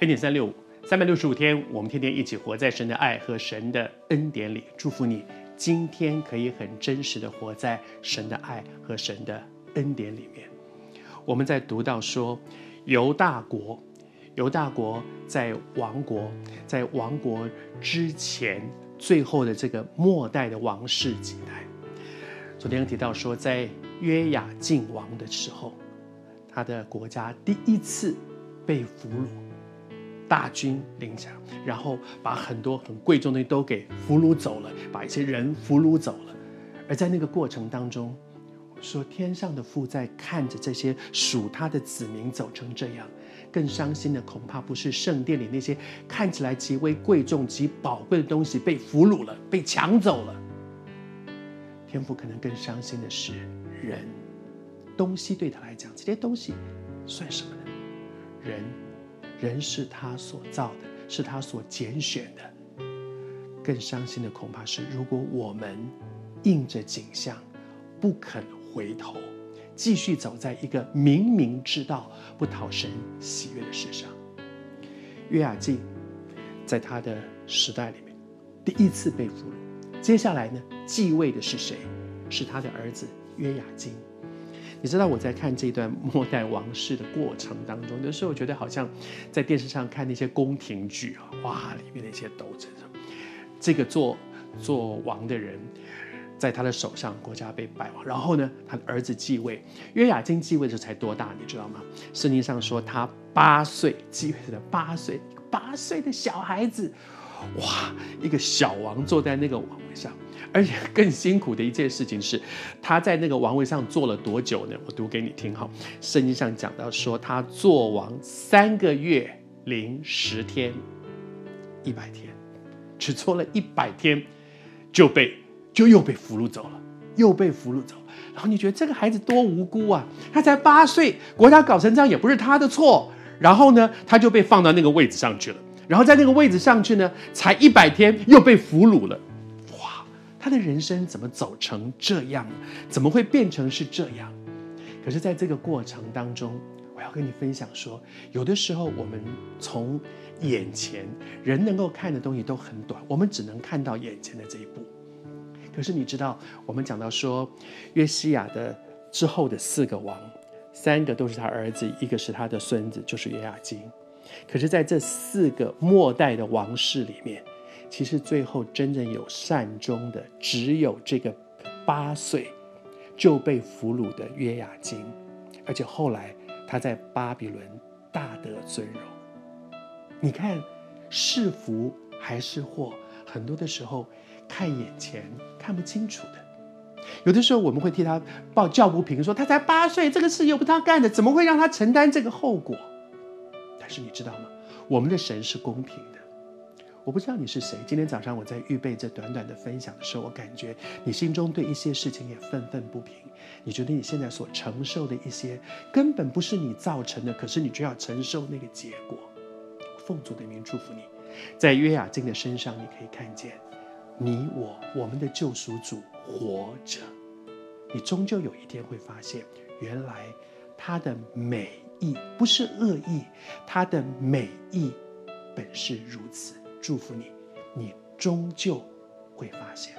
恩典三六五，三百六十五天，我们天天一起活在神的爱和神的恩典里。祝福你，今天可以很真实的活在神的爱和神的恩典里面。我们在读到说，犹大国，犹大国在亡国，在亡国之前，最后的这个末代的王室几代。昨天提到说，在约雅敬王的时候，他的国家第一次被俘虏，大军临强，然后把很多很贵重的东西都给俘虏走了，把一些人俘虏走了，而在那个过程当中。说天上的父在看着这些属他的子民走成这样，更伤心的恐怕不是圣殿里那些看起来极为贵重极宝贵的东西被俘虏了、被抢走了。天父可能更伤心的是人，东西对他来讲，这些东西算什么呢？人，人是他所造的，是他所拣选的。更伤心的恐怕是，如果我们应着景象，不肯。回头，继续走在一个明明知道不讨神喜悦的事上。约雅敬在他的时代里面第一次被俘虏，接下来呢，继位的是谁？是他的儿子约雅斤。你知道我在看这段 末代王室的过程当中，有时候我觉得好像在电视上看那些宫廷剧啊，哇，里面那些斗争，这个做做王的人。在他的手上，国家被败亡。然后呢，他的儿子继位。约雅斤继位的时候才多大？你知道吗？圣经上说他八岁继位的，八岁，八岁的小孩子，哇，一个小王坐在那个王位上。而且更辛苦的一件事情是，他在那个王位上坐了多久呢？我读给你听哈。圣经上讲到说，他做王三个月零十天，一百天，只做了一百天就被。就又被俘虏走了，又被俘虏走。然后你觉得这个孩子多无辜啊？他才八岁，国家搞成这样也不是他的错。然后呢，他就被放到那个位置上去了。然后在那个位置上去呢，才一百天又被俘虏了。哇，他的人生怎么走成这样？怎么会变成是这样？可是，在这个过程当中，我要跟你分享说，有的时候我们从眼前人能够看的东西都很短，我们只能看到眼前的这一步。可是你知道，我们讲到说，约西亚的之后的四个王，三个都是他儿子，一个是他的孙子，就是约雅斤。可是，在这四个末代的王室里面，其实最后真正有善终的，只有这个八岁就被俘虏的约雅斤，而且后来他在巴比伦大得尊荣。你看，是福还是祸？很多的时候。看眼前看不清楚的，有的时候我们会替他抱叫不平，说他才八岁，这个事又不是他干的，怎么会让他承担这个后果？但是你知道吗？我们的神是公平的。我不知道你是谁。今天早上我在预备这短短的分享的时候，我感觉你心中对一些事情也愤愤不平。你觉得你现在所承受的一些根本不是你造成的，可是你就要承受那个结果。奉主的名祝福你，在约雅斤的身上，你可以看见。你我，我们的救赎主活着，你终究有一天会发现，原来他的美意不是恶意它的美意本是如此。祝福你你终究会发现。